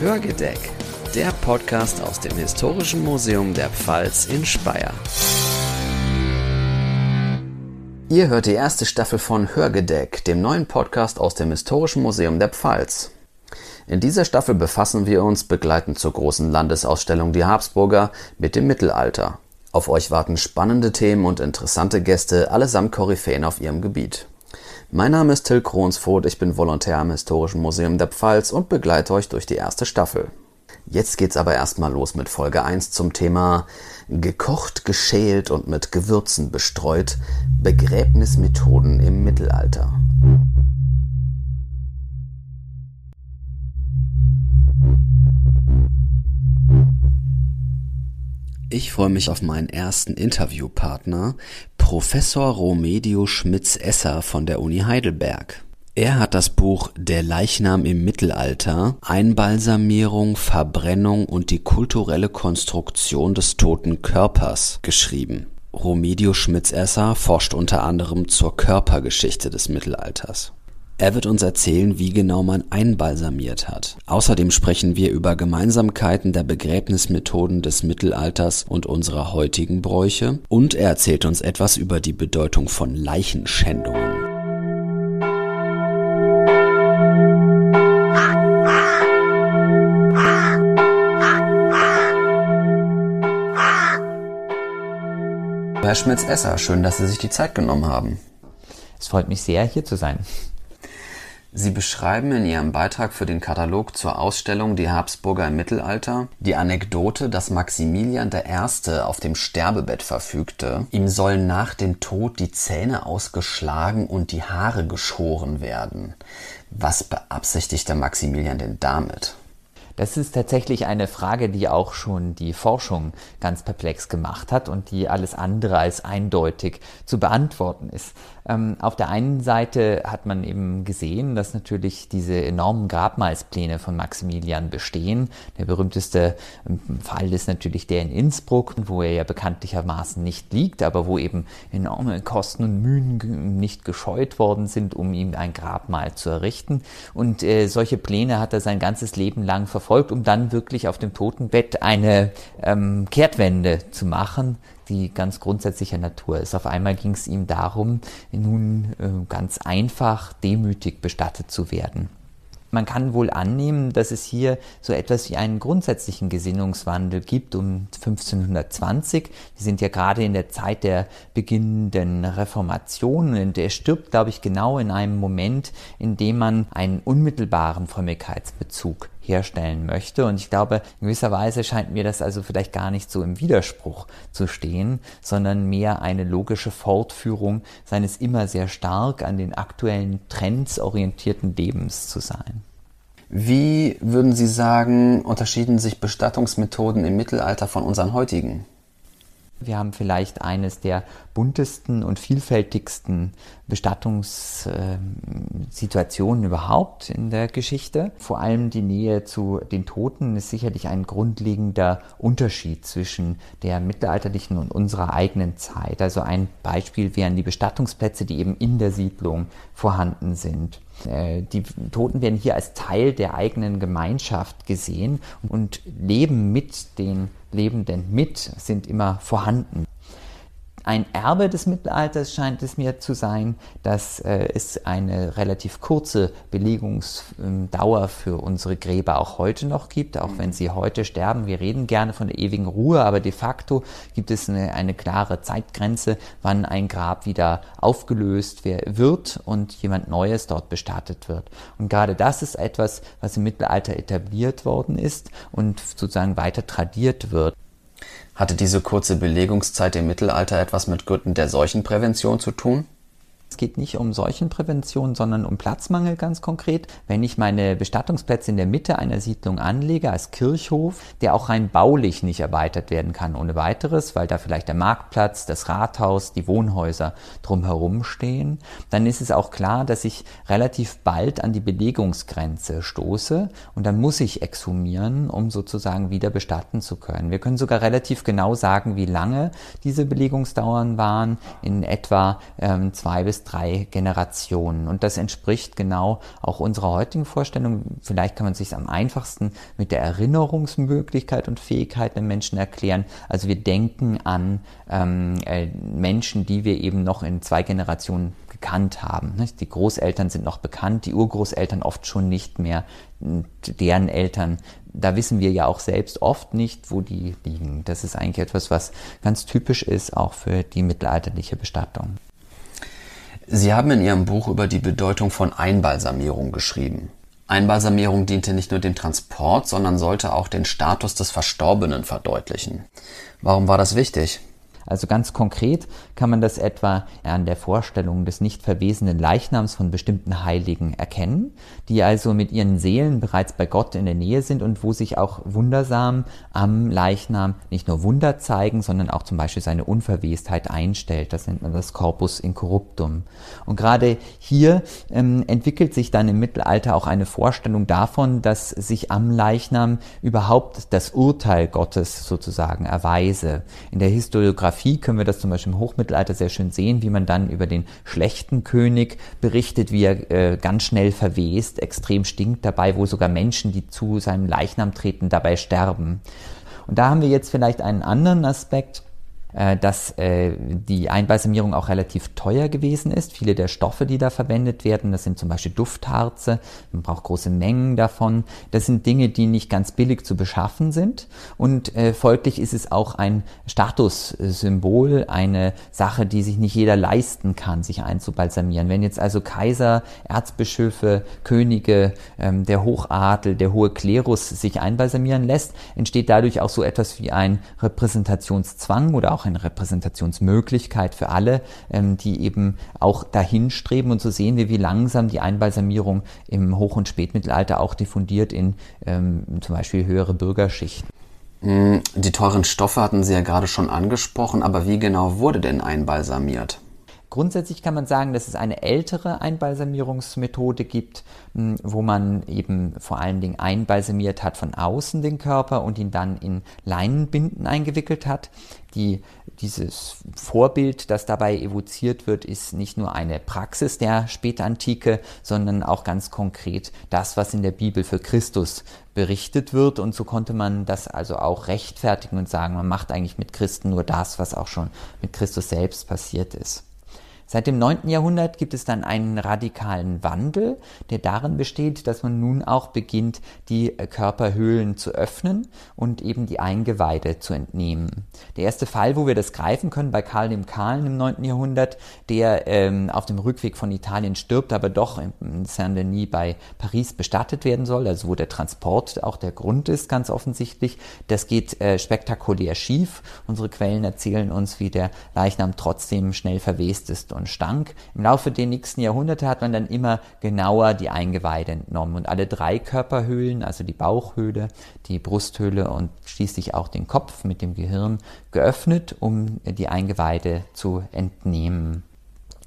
Hörgedeck, der Podcast aus dem Historischen Museum der Pfalz in Speyer. Ihr hört die erste Staffel von Hörgedeck, dem neuen Podcast aus dem Historischen Museum der Pfalz. In dieser Staffel befassen wir uns, begleitend zur großen Landesausstellung Die Habsburger, mit dem Mittelalter. Auf euch warten spannende Themen und interessante Gäste, allesamt Koryphäen auf ihrem Gebiet. Mein Name ist Till Kronsfoth, ich bin Volontär am Historischen Museum der Pfalz und begleite euch durch die erste Staffel. Jetzt geht's aber erstmal los mit Folge 1 zum Thema gekocht, geschält und mit Gewürzen bestreut Begräbnismethoden im Mittelalter. Ich freue mich auf meinen ersten Interviewpartner, Professor Romedio Schmitz-Esser von der Uni Heidelberg. Er hat das Buch Der Leichnam im Mittelalter, Einbalsamierung, Verbrennung und die kulturelle Konstruktion des toten Körpers geschrieben. Romedio Schmitz-Esser forscht unter anderem zur Körpergeschichte des Mittelalters. Er wird uns erzählen, wie genau man einbalsamiert hat. Außerdem sprechen wir über Gemeinsamkeiten der Begräbnismethoden des Mittelalters und unserer heutigen Bräuche und er erzählt uns etwas über die Bedeutung von Leichenschändungen. Herr Schmitz-Esser, schön, dass Sie sich die Zeit genommen haben. Es freut mich sehr, hier zu sein. Sie beschreiben in Ihrem Beitrag für den Katalog zur Ausstellung Die Habsburger im Mittelalter die Anekdote, dass Maximilian I. auf dem Sterbebett verfügte, ihm sollen nach dem Tod die Zähne ausgeschlagen und die Haare geschoren werden. Was beabsichtigte Maximilian denn damit? Das ist tatsächlich eine Frage, die auch schon die Forschung ganz perplex gemacht hat und die alles andere als eindeutig zu beantworten ist. Ähm, auf der einen Seite hat man eben gesehen, dass natürlich diese enormen Grabmalspläne von Maximilian bestehen. Der berühmteste ähm, Fall ist natürlich der in Innsbruck, wo er ja bekanntlichermaßen nicht liegt, aber wo eben enorme Kosten und Mühen nicht gescheut worden sind, um ihm ein Grabmal zu errichten. Und äh, solche Pläne hat er sein ganzes Leben lang verfolgt um dann wirklich auf dem Totenbett eine ähm, Kehrtwende zu machen, die ganz grundsätzlicher Natur ist. Auf einmal ging es ihm darum, nun äh, ganz einfach demütig bestattet zu werden. Man kann wohl annehmen, dass es hier so etwas wie einen grundsätzlichen Gesinnungswandel gibt um 1520. Wir sind ja gerade in der Zeit der beginnenden Reformation und der stirbt, glaube ich, genau in einem Moment, in dem man einen unmittelbaren Frömmigkeitsbezug herstellen möchte. Und ich glaube, in gewisser Weise scheint mir das also vielleicht gar nicht so im Widerspruch zu stehen, sondern mehr eine logische Fortführung seines immer sehr stark an den aktuellen Trends orientierten Lebens zu sein. Wie würden Sie sagen, unterschieden sich Bestattungsmethoden im Mittelalter von unseren heutigen? Wir haben vielleicht eines der buntesten und vielfältigsten Bestattungssituationen überhaupt in der Geschichte. Vor allem die Nähe zu den Toten ist sicherlich ein grundlegender Unterschied zwischen der mittelalterlichen und unserer eigenen Zeit. Also ein Beispiel wären die Bestattungsplätze, die eben in der Siedlung vorhanden sind. Äh, die Toten werden hier als Teil der eigenen Gemeinschaft gesehen und leben mit den Lebenden mit, sind immer vorhanden. Ein Erbe des Mittelalters scheint es mir zu sein, dass äh, es eine relativ kurze Belegungsdauer für unsere Gräber auch heute noch gibt, auch wenn sie heute sterben. Wir reden gerne von der ewigen Ruhe, aber de facto gibt es eine, eine klare Zeitgrenze, wann ein Grab wieder aufgelöst wird und jemand Neues dort bestattet wird. Und gerade das ist etwas, was im Mittelalter etabliert worden ist und sozusagen weiter tradiert wird. Hatte diese kurze Belegungszeit im Mittelalter etwas mit Gründen der Seuchenprävention zu tun? Es geht nicht um Seuchenprävention, sondern um Platzmangel ganz konkret. Wenn ich meine Bestattungsplätze in der Mitte einer Siedlung anlege, als Kirchhof, der auch rein baulich nicht erweitert werden kann ohne weiteres, weil da vielleicht der Marktplatz, das Rathaus, die Wohnhäuser drumherum stehen, dann ist es auch klar, dass ich relativ bald an die Belegungsgrenze stoße und dann muss ich exhumieren, um sozusagen wieder bestatten zu können. Wir können sogar relativ genau sagen, wie lange diese Belegungsdauern waren, in etwa ähm, zwei bis bis drei Generationen. Und das entspricht genau auch unserer heutigen Vorstellung. Vielleicht kann man sich am einfachsten mit der Erinnerungsmöglichkeit und Fähigkeit der Menschen erklären. Also wir denken an ähm, äh, Menschen, die wir eben noch in zwei Generationen gekannt haben. Die Großeltern sind noch bekannt, die Urgroßeltern oft schon nicht mehr, deren Eltern. Da wissen wir ja auch selbst oft nicht, wo die liegen. Das ist eigentlich etwas, was ganz typisch ist, auch für die mittelalterliche Bestattung. Sie haben in Ihrem Buch über die Bedeutung von Einbalsamierung geschrieben. Einbalsamierung diente nicht nur dem Transport, sondern sollte auch den Status des Verstorbenen verdeutlichen. Warum war das wichtig? Also ganz konkret kann man das etwa an der Vorstellung des nicht verwesenen Leichnams von bestimmten Heiligen erkennen, die also mit ihren Seelen bereits bei Gott in der Nähe sind und wo sich auch wundersam am Leichnam nicht nur Wunder zeigen, sondern auch zum Beispiel seine Unverwestheit einstellt. Das nennt man das Corpus incorruptum. Und gerade hier ähm, entwickelt sich dann im Mittelalter auch eine Vorstellung davon, dass sich am Leichnam überhaupt das Urteil Gottes sozusagen erweise. In der Historiografie Biografie können wir das zum Beispiel im Hochmittelalter sehr schön sehen, wie man dann über den schlechten König berichtet, wie er äh, ganz schnell verwest, extrem stinkt dabei, wo sogar Menschen, die zu seinem Leichnam treten, dabei sterben. Und da haben wir jetzt vielleicht einen anderen Aspekt, dass äh, die Einbalsamierung auch relativ teuer gewesen ist. Viele der Stoffe, die da verwendet werden, das sind zum Beispiel Duftharze, man braucht große Mengen davon. Das sind Dinge, die nicht ganz billig zu beschaffen sind und äh, folglich ist es auch ein Statussymbol, eine Sache, die sich nicht jeder leisten kann, sich einzubalsamieren. Wenn jetzt also Kaiser, Erzbischöfe, Könige, ähm, der Hochadel, der hohe Klerus sich einbalsamieren lässt, entsteht dadurch auch so etwas wie ein Repräsentationszwang oder auch auch eine Repräsentationsmöglichkeit für alle, ähm, die eben auch dahin streben und so sehen wir, wie langsam die Einbalsamierung im Hoch- und Spätmittelalter auch diffundiert in ähm, zum Beispiel höhere Bürgerschichten. Mm, die teuren Stoffe hatten Sie ja gerade schon angesprochen, aber wie genau wurde denn einbalsamiert? Grundsätzlich kann man sagen, dass es eine ältere Einbalsamierungsmethode gibt, hm, wo man eben vor allen Dingen einbalsamiert hat von außen den Körper und ihn dann in Leinenbinden eingewickelt hat. Die, dieses Vorbild, das dabei evoziert wird, ist nicht nur eine Praxis der Spätantike, sondern auch ganz konkret das, was in der Bibel für Christus berichtet wird. Und so konnte man das also auch rechtfertigen und sagen, man macht eigentlich mit Christen nur das, was auch schon mit Christus selbst passiert ist. Seit dem 9. Jahrhundert gibt es dann einen radikalen Wandel, der darin besteht, dass man nun auch beginnt, die äh, Körperhöhlen zu öffnen und eben die Eingeweide zu entnehmen. Der erste Fall, wo wir das greifen können, bei Karl dem Kahlen im 9. Jahrhundert, der ähm, auf dem Rückweg von Italien stirbt, aber doch in Saint-Denis bei Paris bestattet werden soll, also wo der Transport auch der Grund ist, ganz offensichtlich. Das geht äh, spektakulär schief. Unsere Quellen erzählen uns, wie der Leichnam trotzdem schnell verwest ist und stank. Im Laufe der nächsten Jahrhunderte hat man dann immer genauer die Eingeweide entnommen und alle drei Körperhöhlen, also die Bauchhöhle, die Brusthöhle und schließlich auch den Kopf mit dem Gehirn geöffnet, um die Eingeweide zu entnehmen.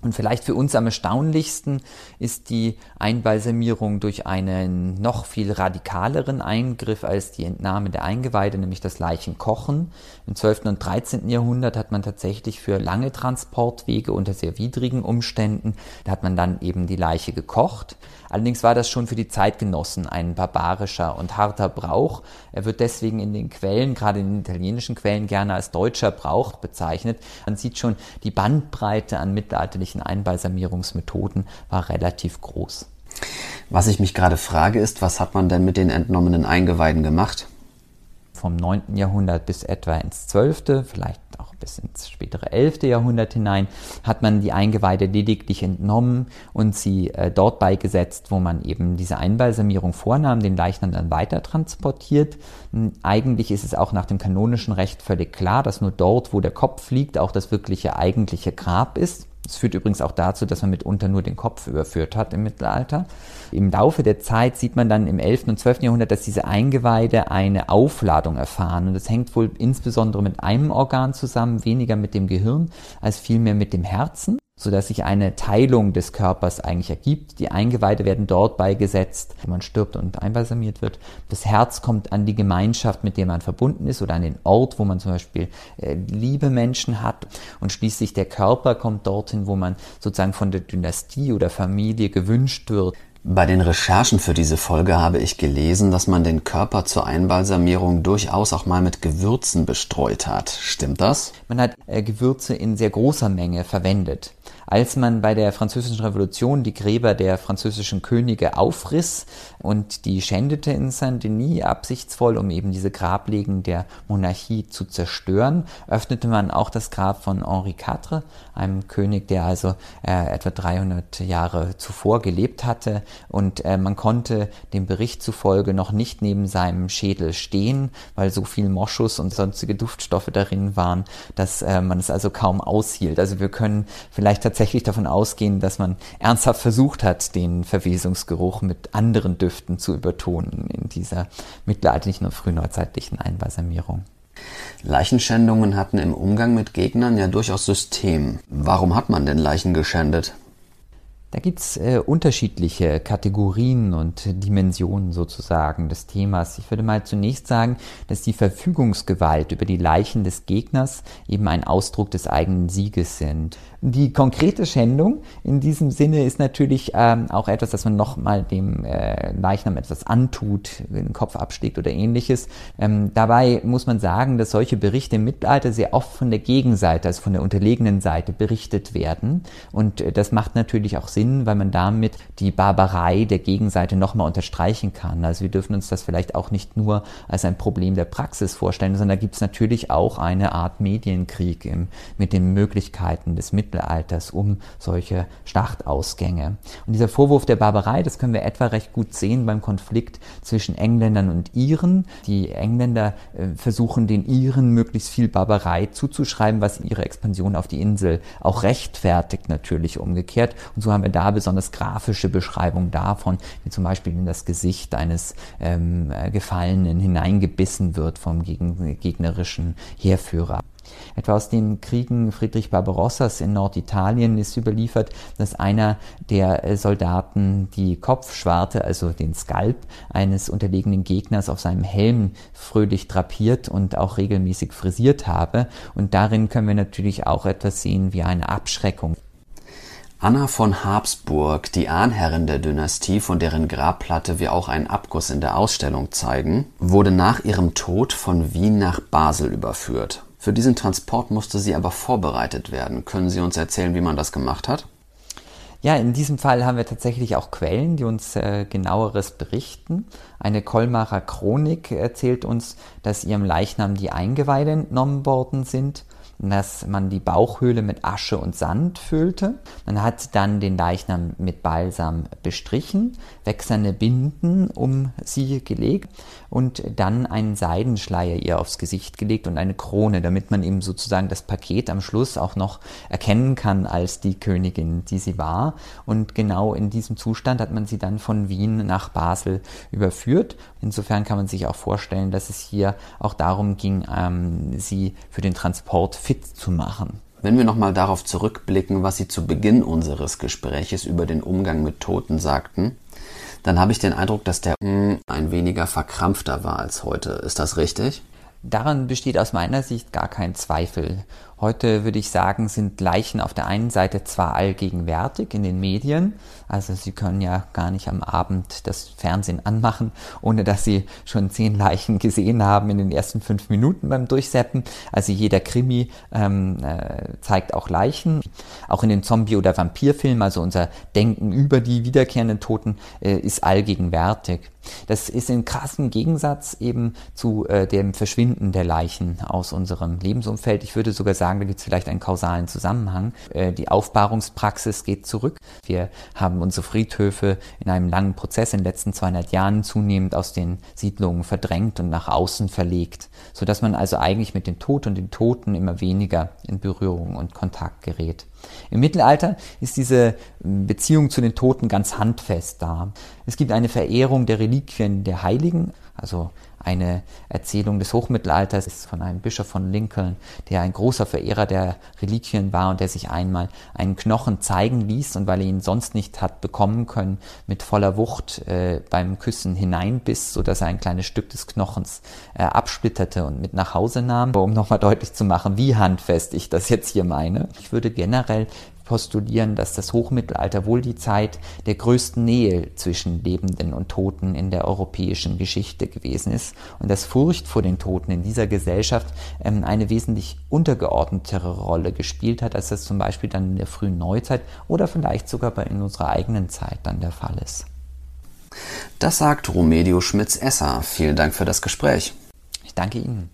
Und vielleicht für uns am erstaunlichsten ist die Einbalsamierung durch einen noch viel radikaleren Eingriff als die Entnahme der Eingeweide, nämlich das Leichenkochen. Im 12. und 13. Jahrhundert hat man tatsächlich für lange Transportwege unter sehr widrigen Umständen, da hat man dann eben die Leiche gekocht. Allerdings war das schon für die Zeitgenossen ein barbarischer und harter Brauch. Er wird deswegen in den Quellen, gerade in den italienischen Quellen, gerne als deutscher Brauch bezeichnet. Man sieht schon, die Bandbreite an mittelalterlichen Einbalsamierungsmethoden war relativ groß. Was ich mich gerade frage ist, was hat man denn mit den entnommenen Eingeweiden gemacht? Vom 9. Jahrhundert bis etwa ins 12., vielleicht auch bis ins spätere 11. Jahrhundert hinein, hat man die Eingeweide lediglich entnommen und sie äh, dort beigesetzt, wo man eben diese Einbalsamierung vornahm, den Leichnam dann weiter transportiert. Hm, eigentlich ist es auch nach dem kanonischen Recht völlig klar, dass nur dort, wo der Kopf liegt, auch das wirkliche eigentliche Grab ist. Das führt übrigens auch dazu, dass man mitunter nur den Kopf überführt hat im Mittelalter. Im Laufe der Zeit sieht man dann im 11. und 12. Jahrhundert, dass diese Eingeweide eine Aufladung erfahren. Und das hängt wohl insbesondere mit einem Organ zusammen, weniger mit dem Gehirn als vielmehr mit dem Herzen. Sodass sich eine Teilung des Körpers eigentlich ergibt. Die Eingeweide werden dort beigesetzt, wo man stirbt und einbalsamiert wird. Das Herz kommt an die Gemeinschaft, mit der man verbunden ist oder an den Ort, wo man zum Beispiel äh, liebe Menschen hat. Und schließlich der Körper kommt dorthin, wo man sozusagen von der Dynastie oder Familie gewünscht wird. Bei den Recherchen für diese Folge habe ich gelesen, dass man den Körper zur Einbalsamierung durchaus auch mal mit Gewürzen bestreut hat. Stimmt das? Man hat äh, Gewürze in sehr großer Menge verwendet. Als man bei der Französischen Revolution die Gräber der französischen Könige aufriss und die schändete in Saint-Denis absichtsvoll, um eben diese Grablegen der Monarchie zu zerstören, öffnete man auch das Grab von Henri IV, einem König, der also äh, etwa 300 Jahre zuvor gelebt hatte. Und äh, man konnte dem Bericht zufolge noch nicht neben seinem Schädel stehen, weil so viel Moschus und sonstige Duftstoffe darin waren, dass äh, man es also kaum aushielt. Also wir können vielleicht tatsächlich tatsächlich davon ausgehen, dass man ernsthaft versucht hat, den Verwesungsgeruch mit anderen Düften zu übertonen in dieser mittelalterlichen und frühneuzeitlichen Einbalsamierung. Leichenschändungen hatten im Umgang mit Gegnern ja durchaus System. Warum hat man denn Leichen geschändet? Da gibt's äh, unterschiedliche Kategorien und Dimensionen sozusagen des Themas. Ich würde mal zunächst sagen, dass die Verfügungsgewalt über die Leichen des Gegners eben ein Ausdruck des eigenen Sieges sind. Die konkrete Schändung in diesem Sinne ist natürlich ähm, auch etwas, dass man nochmal dem äh, Leichnam etwas antut, den Kopf abschlägt oder ähnliches. Ähm, dabei muss man sagen, dass solche Berichte im Mittelalter sehr oft von der Gegenseite, also von der unterlegenen Seite berichtet werden. Und äh, das macht natürlich auch Sinn, weil man damit die Barbarei der Gegenseite nochmal unterstreichen kann. Also wir dürfen uns das vielleicht auch nicht nur als ein Problem der Praxis vorstellen, sondern da gibt es natürlich auch eine Art Medienkrieg im, mit den Möglichkeiten des Mittelalters Mittelalters um solche Schlachtausgänge. Und dieser Vorwurf der Barbarei, das können wir etwa recht gut sehen beim Konflikt zwischen Engländern und Iren. Die Engländer äh, versuchen den Iren möglichst viel Barbarei zuzuschreiben, was ihre Expansion auf die Insel auch rechtfertigt natürlich umgekehrt. Und so haben wir da besonders grafische Beschreibungen davon, wie zum Beispiel in das Gesicht eines ähm, Gefallenen hineingebissen wird vom gegnerischen Heerführer. Etwa aus den Kriegen Friedrich Barbarossas in Norditalien ist überliefert, dass einer der äh, Soldaten die Kopfschwarte, also den Skalp eines unterlegenen Gegners auf seinem Helm fröhlich drapiert und auch regelmäßig frisiert habe. Und darin können wir natürlich auch etwas sehen wie eine Abschreckung. Anna von Habsburg, die Ahnherrin der Dynastie, von deren Grabplatte wir auch einen Abguss in der Ausstellung zeigen, wurde nach ihrem Tod von Wien nach Basel überführt. Für diesen Transport musste sie aber vorbereitet werden. Können Sie uns erzählen, wie man das gemacht hat? Ja, in diesem Fall haben wir tatsächlich auch Quellen, die uns äh, genaueres berichten. Eine Kolmarer Chronik erzählt uns, dass ihrem Leichnam die Eingeweide entnommen worden sind dass man die Bauchhöhle mit Asche und Sand füllte. Man hat dann den Leichnam mit Balsam bestrichen, wechselnde Binden um sie gelegt und dann einen Seidenschleier ihr aufs Gesicht gelegt und eine Krone, damit man eben sozusagen das Paket am Schluss auch noch erkennen kann als die Königin, die sie war. Und genau in diesem Zustand hat man sie dann von Wien nach Basel überführt. Insofern kann man sich auch vorstellen, dass es hier auch darum ging, ähm, sie für den Transport fit zu machen. Wenn wir nochmal darauf zurückblicken, was Sie zu Beginn unseres Gespräches über den Umgang mit Toten sagten, dann habe ich den Eindruck, dass der mm ein weniger verkrampfter war als heute. Ist das richtig? Daran besteht aus meiner Sicht gar kein Zweifel. Heute würde ich sagen, sind Leichen auf der einen Seite zwar allgegenwärtig in den Medien, also Sie können ja gar nicht am Abend das Fernsehen anmachen, ohne dass Sie schon zehn Leichen gesehen haben in den ersten fünf Minuten beim Durchseppen. Also jeder Krimi ähm, äh, zeigt auch Leichen. Auch in den Zombie- oder Vampirfilmen, also unser Denken über die wiederkehrenden Toten äh, ist allgegenwärtig. Das ist in krassem Gegensatz eben zu äh, dem Verschwinden der Leichen aus unserem Lebensumfeld. Ich würde sogar sagen, sagen, da gibt es vielleicht einen kausalen Zusammenhang. Äh, die Aufbahrungspraxis geht zurück. Wir haben unsere Friedhöfe in einem langen Prozess in den letzten 200 Jahren zunehmend aus den Siedlungen verdrängt und nach außen verlegt, sodass man also eigentlich mit dem Tod und den Toten immer weniger in Berührung und Kontakt gerät. Im Mittelalter ist diese Beziehung zu den Toten ganz handfest da. Es gibt eine Verehrung der Reliquien der Heiligen, also eine Erzählung des Hochmittelalters ist von einem Bischof von Lincoln, der ein großer Verehrer der Reliquien war und der sich einmal einen Knochen zeigen ließ und weil er ihn sonst nicht hat bekommen können, mit voller Wucht äh, beim Küssen hineinbiss, sodass er ein kleines Stück des Knochens äh, absplitterte und mit nach Hause nahm, um nochmal deutlich zu machen, wie handfest ich das jetzt hier meine. Ich würde generell postulieren, dass das Hochmittelalter wohl die Zeit der größten Nähe zwischen Lebenden und Toten in der europäischen Geschichte gewesen ist und dass Furcht vor den Toten in dieser Gesellschaft ähm, eine wesentlich untergeordnetere Rolle gespielt hat, als das zum Beispiel dann in der frühen Neuzeit oder vielleicht sogar bei in unserer eigenen Zeit dann der Fall ist. Das sagt Romedio Schmitz-Esser. Vielen Dank für das Gespräch. Ich danke Ihnen.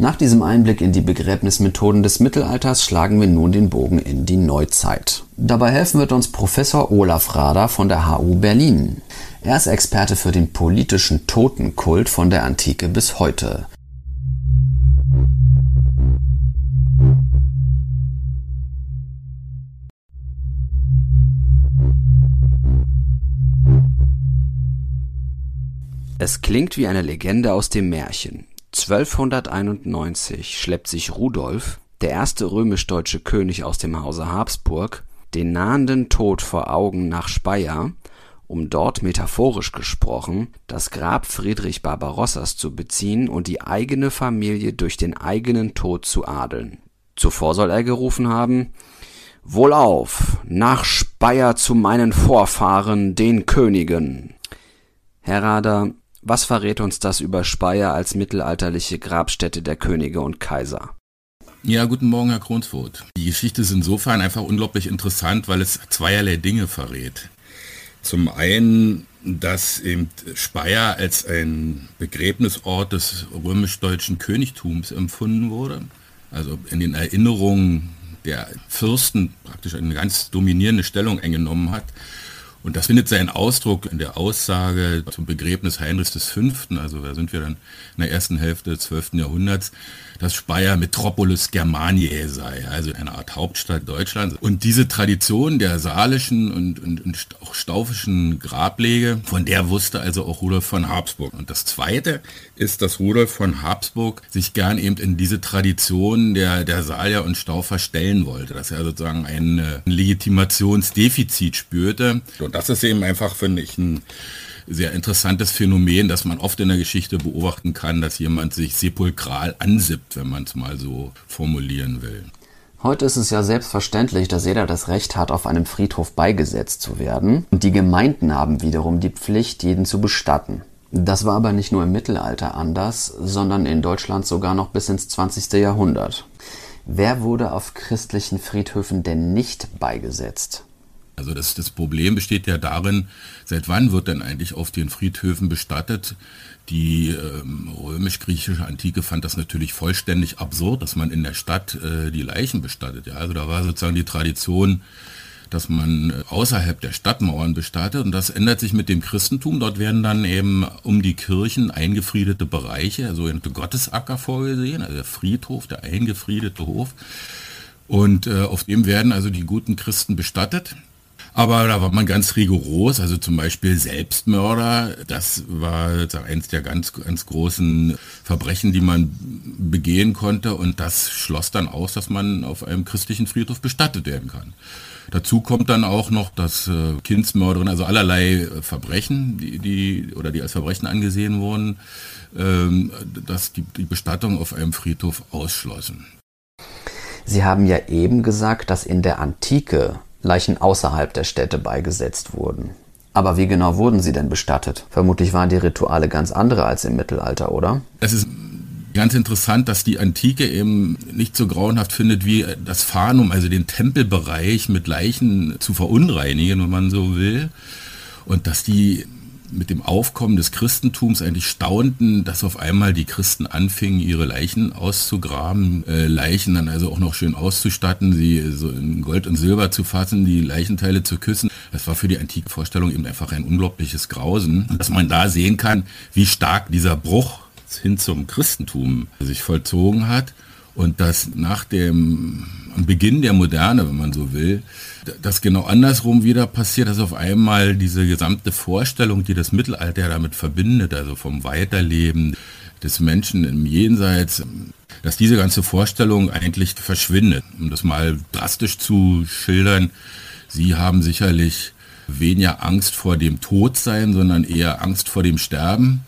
Nach diesem Einblick in die Begräbnismethoden des Mittelalters schlagen wir nun den Bogen in die Neuzeit. Dabei helfen wird uns Professor Olaf Rader von der HU Berlin. Er ist Experte für den politischen Totenkult von der Antike bis heute. Es klingt wie eine Legende aus dem Märchen. 1291 schleppt sich Rudolf, der erste römisch-deutsche König aus dem Hause Habsburg, den nahenden Tod vor Augen nach Speyer, um dort metaphorisch gesprochen das Grab Friedrich Barbarossas zu beziehen und die eigene Familie durch den eigenen Tod zu adeln. Zuvor soll er gerufen haben Wohlauf, nach Speyer zu meinen Vorfahren, den Königen. Herr Rader, was verrät uns das über Speyer als mittelalterliche Grabstätte der Könige und Kaiser? Ja, guten Morgen, Herr Kronsvoth. Die Geschichte ist insofern einfach unglaublich interessant, weil es zweierlei Dinge verrät. Zum einen, dass eben Speyer als ein Begräbnisort des römisch-deutschen Königtums empfunden wurde. Also in den Erinnerungen der Fürsten praktisch eine ganz dominierende Stellung eingenommen hat. Und das findet seinen Ausdruck in der Aussage zum Begräbnis Heinrichs V., also da sind wir dann in der ersten Hälfte des 12. Jahrhunderts, dass Speyer Metropolis Germaniae sei, also eine Art Hauptstadt Deutschlands. Und diese Tradition der saalischen und, und, und auch staufischen Grablege, von der wusste also auch Rudolf von Habsburg. Und das Zweite ist, dass Rudolf von Habsburg sich gern eben in diese Tradition der, der Salier und Staufer stellen wollte, dass er sozusagen ein, ein Legitimationsdefizit spürte. Das ist eben einfach, finde ich, ein sehr interessantes Phänomen, das man oft in der Geschichte beobachten kann, dass jemand sich sepulkral ansippt, wenn man es mal so formulieren will. Heute ist es ja selbstverständlich, dass jeder das Recht hat, auf einem Friedhof beigesetzt zu werden. Und die Gemeinden haben wiederum die Pflicht, jeden zu bestatten. Das war aber nicht nur im Mittelalter anders, sondern in Deutschland sogar noch bis ins 20. Jahrhundert. Wer wurde auf christlichen Friedhöfen denn nicht beigesetzt? Also das, das Problem besteht ja darin, seit wann wird denn eigentlich auf den Friedhöfen bestattet? Die ähm, römisch-griechische Antike fand das natürlich vollständig absurd, dass man in der Stadt äh, die Leichen bestattet. Ja, also da war sozusagen die Tradition, dass man äh, außerhalb der Stadtmauern bestattet und das ändert sich mit dem Christentum. Dort werden dann eben um die Kirchen eingefriedete Bereiche, sogenannte Gottesacker vorgesehen, also der Friedhof, der eingefriedete Hof. Und äh, auf dem werden also die guten Christen bestattet. Aber da war man ganz rigoros, also zum Beispiel Selbstmörder, das war eines der ganz, ganz großen Verbrechen, die man begehen konnte und das schloss dann aus, dass man auf einem christlichen Friedhof bestattet werden kann. Dazu kommt dann auch noch, dass äh, Kindsmörderin, also allerlei äh, Verbrechen, die, die oder die als Verbrechen angesehen wurden, ähm, dass die, die Bestattung auf einem Friedhof ausschlossen. Sie haben ja eben gesagt, dass in der Antike Leichen außerhalb der Städte beigesetzt wurden. Aber wie genau wurden sie denn bestattet? Vermutlich waren die Rituale ganz andere als im Mittelalter, oder? Es ist ganz interessant, dass die Antike eben nicht so grauenhaft findet, wie das Phanum, also den Tempelbereich mit Leichen zu verunreinigen, wenn man so will. Und dass die mit dem Aufkommen des Christentums eigentlich staunten, dass auf einmal die Christen anfingen, ihre Leichen auszugraben, äh, Leichen dann also auch noch schön auszustatten, sie so in Gold und Silber zu fassen, die Leichenteile zu küssen. Das war für die antike Vorstellung eben einfach ein unglaubliches Grausen. dass man da sehen kann, wie stark dieser Bruch hin zum Christentum sich vollzogen hat und dass nach dem Beginn der Moderne, wenn man so will, dass genau andersrum wieder passiert, dass auf einmal diese gesamte Vorstellung, die das Mittelalter damit verbindet, also vom Weiterleben des Menschen im Jenseits, dass diese ganze Vorstellung eigentlich verschwindet. Um das mal drastisch zu schildern, Sie haben sicherlich weniger Angst vor dem Todsein, sondern eher Angst vor dem Sterben.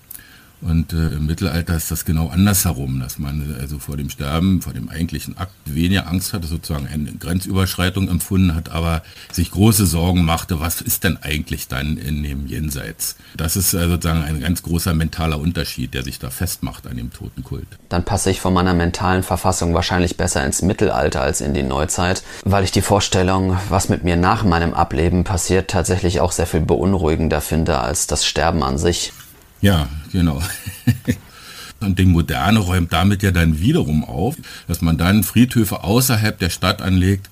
Und äh, im Mittelalter ist das genau andersherum, dass man also vor dem Sterben, vor dem eigentlichen Akt weniger Angst hatte, sozusagen eine Grenzüberschreitung empfunden hat, aber sich große Sorgen machte, was ist denn eigentlich dann in dem Jenseits? Das ist äh, sozusagen ein ganz großer mentaler Unterschied, der sich da festmacht an dem Totenkult. Dann passe ich von meiner mentalen Verfassung wahrscheinlich besser ins Mittelalter als in die Neuzeit, weil ich die Vorstellung, was mit mir nach meinem Ableben passiert, tatsächlich auch sehr viel beunruhigender finde als das Sterben an sich. Ja, genau. Und die Moderne räumt damit ja dann wiederum auf, dass man dann Friedhöfe außerhalb der Stadt anlegt,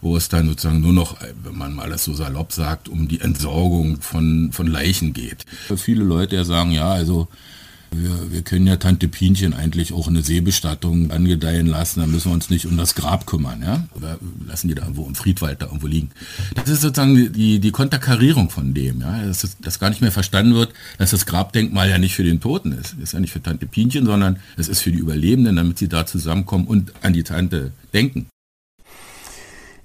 wo es dann sozusagen nur noch, wenn man mal das so salopp sagt, um die Entsorgung von, von Leichen geht. Viele Leute ja sagen, ja, also wir, wir können ja Tante Pinchen eigentlich auch eine Seebestattung angedeihen lassen, da müssen wir uns nicht um das Grab kümmern, ja? Oder lassen die da irgendwo im Friedwald da irgendwo liegen. Das ist sozusagen die, die Konterkarierung von dem, ja, dass, das, dass gar nicht mehr verstanden wird, dass das Grabdenkmal ja nicht für den Toten ist. Das ist ja nicht für Tante Pinchen, sondern es ist für die Überlebenden, damit sie da zusammenkommen und an die Tante denken.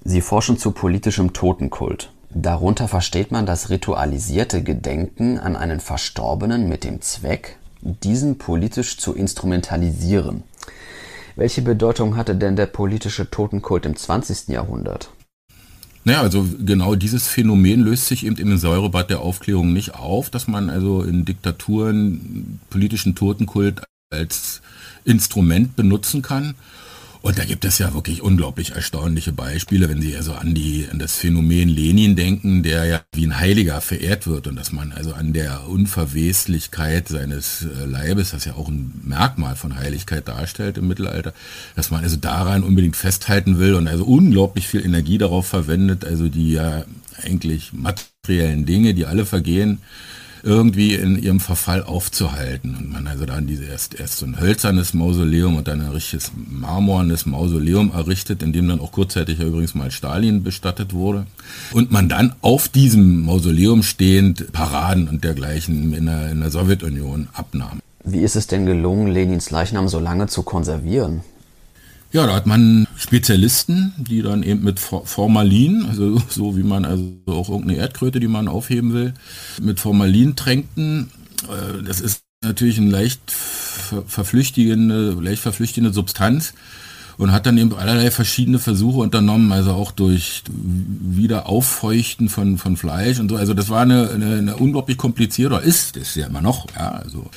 Sie forschen zu politischem Totenkult. Darunter versteht man das ritualisierte Gedenken an einen Verstorbenen mit dem Zweck, diesen politisch zu instrumentalisieren. Welche Bedeutung hatte denn der politische Totenkult im 20. Jahrhundert? Naja, also genau dieses Phänomen löst sich eben im Säurebad der Aufklärung nicht auf, dass man also in Diktaturen politischen Totenkult als Instrument benutzen kann. Und da gibt es ja wirklich unglaublich erstaunliche Beispiele, wenn Sie also an, die, an das Phänomen Lenin denken, der ja wie ein Heiliger verehrt wird und dass man also an der Unverweslichkeit seines äh, Leibes, das ja auch ein Merkmal von Heiligkeit darstellt im Mittelalter, dass man also daran unbedingt festhalten will und also unglaublich viel Energie darauf verwendet, also die ja eigentlich materiellen Dinge, die alle vergehen, irgendwie in ihrem Verfall aufzuhalten. Und man also dann diese erst, erst so ein hölzernes Mausoleum und dann ein richtiges marmornes Mausoleum errichtet, in dem dann auch kurzzeitig ja übrigens mal Stalin bestattet wurde. Und man dann auf diesem Mausoleum stehend Paraden und dergleichen in der, in der Sowjetunion abnahm. Wie ist es denn gelungen, Lenins Leichnam so lange zu konservieren? Ja, da hat man Spezialisten, die dann eben mit Formalin, also so wie man also auch irgendeine Erdkröte, die man aufheben will, mit Formalin tränkten. Äh, das ist natürlich eine leicht verflüchtigende, leicht verflüchtigende Substanz und hat dann eben allerlei verschiedene Versuche unternommen, also auch durch Wiederauffeuchten von, von Fleisch und so. Also das war eine, eine, eine unglaublich komplizierte, ist es ja immer noch, ja, also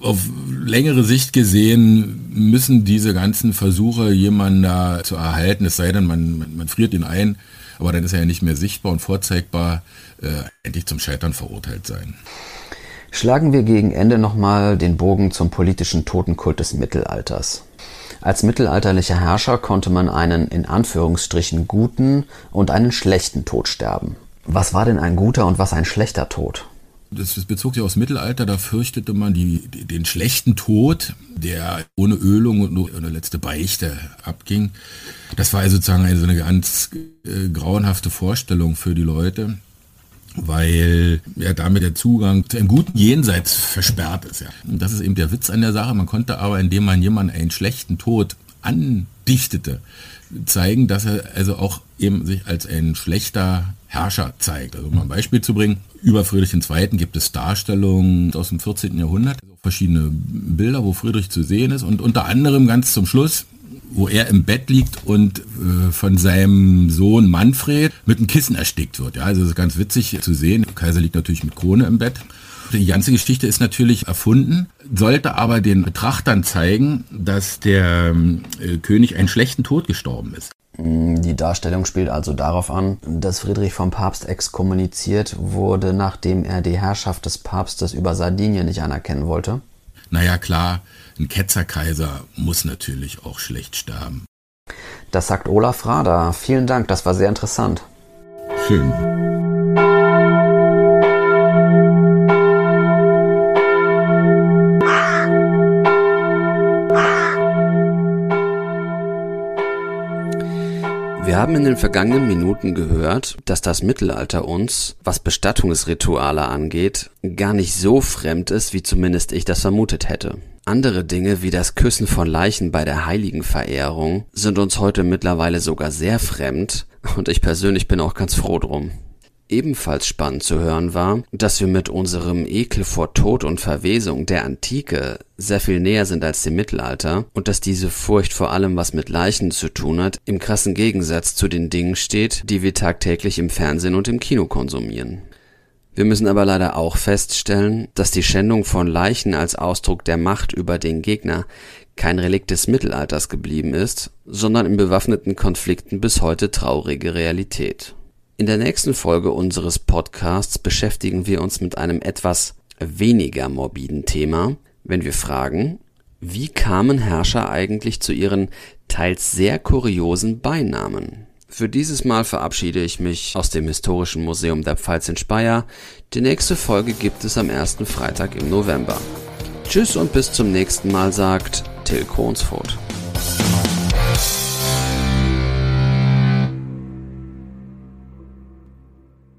auf längere Sicht gesehen müssen diese ganzen Versuche, jemanden da zu erhalten, es sei denn, man, man, friert ihn ein, aber dann ist er ja nicht mehr sichtbar und vorzeigbar, äh, endlich zum Scheitern verurteilt sein. Schlagen wir gegen Ende nochmal den Bogen zum politischen Totenkult des Mittelalters. Als mittelalterlicher Herrscher konnte man einen in Anführungsstrichen guten und einen schlechten Tod sterben. Was war denn ein guter und was ein schlechter Tod? Das bezog sich aufs Mittelalter, da fürchtete man die, den schlechten Tod, der ohne Ölung und nur eine letzte Beichte abging. Das war also sozusagen eine, so eine ganz äh, grauenhafte Vorstellung für die Leute, weil ja damit der Zugang zu einem guten Jenseits versperrt ist. Ja. Und das ist eben der Witz an der Sache. Man konnte aber, indem man jemanden einen schlechten Tod andichtete, zeigen, dass er also auch eben sich als ein schlechter Herrscher zeigt. Also um ein Beispiel zu bringen, über Friedrich II. gibt es Darstellungen aus dem 14. Jahrhundert, also verschiedene Bilder, wo Friedrich zu sehen ist und unter anderem ganz zum Schluss wo er im Bett liegt und äh, von seinem Sohn Manfred mit einem Kissen erstickt wird. Ja, also das ist ganz witzig zu sehen. Der Kaiser liegt natürlich mit Krone im Bett. Die ganze Geschichte ist natürlich erfunden, sollte aber den Betrachtern zeigen, dass der äh, König einen schlechten Tod gestorben ist. Die Darstellung spielt also darauf an, dass Friedrich vom Papst exkommuniziert wurde, nachdem er die Herrschaft des Papstes über Sardinien nicht anerkennen wollte. Naja klar, ein Ketzerkaiser muss natürlich auch schlecht sterben. Das sagt Olaf Rader. Vielen Dank, das war sehr interessant. Schön. Haben in den vergangenen Minuten gehört, dass das Mittelalter uns, was Bestattungsrituale angeht, gar nicht so fremd ist, wie zumindest ich das vermutet hätte. Andere Dinge wie das Küssen von Leichen bei der Heiligenverehrung sind uns heute mittlerweile sogar sehr fremd und ich persönlich bin auch ganz froh drum. Ebenfalls spannend zu hören war, dass wir mit unserem Ekel vor Tod und Verwesung der Antike sehr viel näher sind als dem Mittelalter und dass diese Furcht vor allem was mit Leichen zu tun hat, im krassen Gegensatz zu den Dingen steht, die wir tagtäglich im Fernsehen und im Kino konsumieren. Wir müssen aber leider auch feststellen, dass die Schändung von Leichen als Ausdruck der Macht über den Gegner kein Relikt des Mittelalters geblieben ist, sondern in bewaffneten Konflikten bis heute traurige Realität. In der nächsten Folge unseres Podcasts beschäftigen wir uns mit einem etwas weniger morbiden Thema, wenn wir fragen, wie kamen Herrscher eigentlich zu ihren teils sehr kuriosen Beinamen? Für dieses Mal verabschiede ich mich aus dem Historischen Museum der Pfalz in Speyer. Die nächste Folge gibt es am ersten Freitag im November. Tschüss und bis zum nächsten Mal sagt Till Kronsfurt.